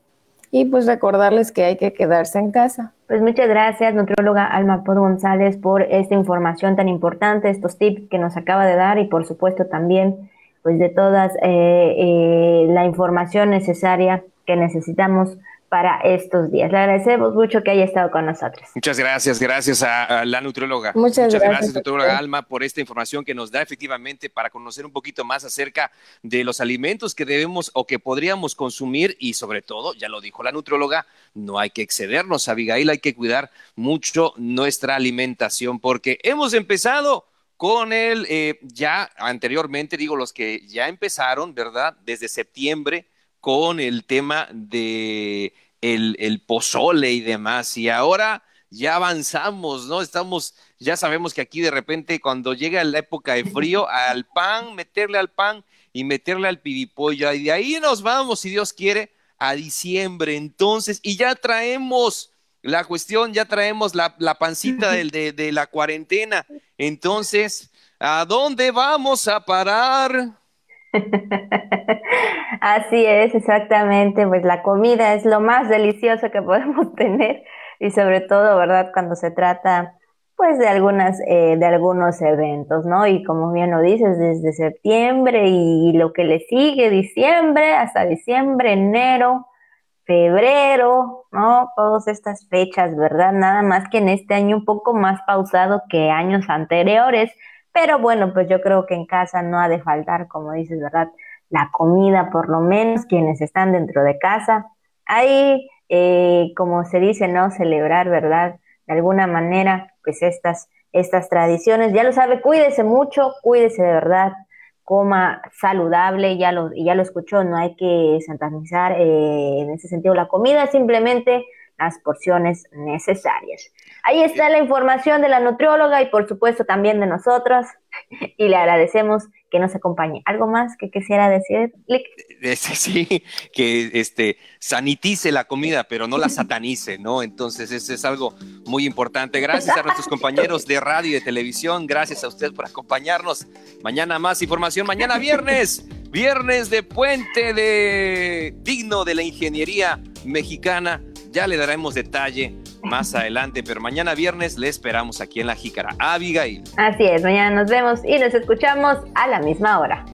y pues recordarles que hay que quedarse en casa. Pues muchas gracias, nutrióloga Alma Pod González, por esta información tan importante, estos tips que nos acaba de dar y por supuesto también pues de todas eh, eh, la información necesaria que necesitamos para estos días. Le agradecemos mucho que haya estado con nosotros. Muchas gracias, gracias a, la nutrióloga. Muchas, gracias, nutrióloga Alma, por esta información que nos da efectivamente para conocer un poquito más acerca de los alimentos que debemos o que podríamos consumir y sobre todo, ya lo dijo la nutrióloga, no hay que excedernos, Abigail, hay que cuidar mucho nuestra alimentación porque hemos empezado con el, eh, ya anteriormente, digo, los que ya empezaron, ¿verdad? Desde septiembre con el tema de el, pozole y demás. Y ahora ya avanzamos, ¿no? Estamos, ya sabemos que aquí de repente cuando llega la época de frío, al pan, meterle al pan y meterle al pibipollo. Y de ahí nos vamos, si Dios quiere, a diciembre. Entonces, y ya traemos la cuestión, ya traemos la, pancita del, de, de la cuarentena. Entonces, ¿a dónde vamos a parar? Así es, exactamente. Pues la comida es lo más delicioso que podemos tener y sobre todo, ¿verdad? Cuando se trata pues de algunas eh, de algunos eventos, ¿no? Y como bien lo dices, desde septiembre y lo que le sigue, diciembre hasta diciembre, enero, febrero, ¿no? Todas estas fechas, ¿verdad? Nada más que en este año un poco más pausado que años anteriores, pero bueno, pues yo creo que en casa no ha de faltar, como dices, ¿verdad? La comida, por lo menos, quienes están dentro de casa. Ahí, eh, como se dice, ¿no? Celebrar, ¿verdad? De alguna manera, pues estas, estas tradiciones. Ya lo sabe, cuídese mucho, cuídese de verdad, coma saludable, ya lo, ya lo escuchó, no hay que satanizar eh, en ese sentido la comida, simplemente las porciones necesarias. Ahí está la información de la nutrióloga y por supuesto también de nosotros y le agradecemos que nos acompañe. ¿Algo más que quisiera decir, Sí, que este, sanitice la comida, pero no la satanice, ¿no? Entonces, eso es algo muy importante. Gracias a nuestros compañeros de radio y de televisión. Gracias a usted por acompañarnos. Mañana más información. Mañana viernes, viernes de puente de digno de la ingeniería mexicana. Ya le daremos detalle más adelante, pero mañana viernes le esperamos aquí en La Jícara. Abigail. Así es, mañana nos vemos y nos escuchamos a la misma hora.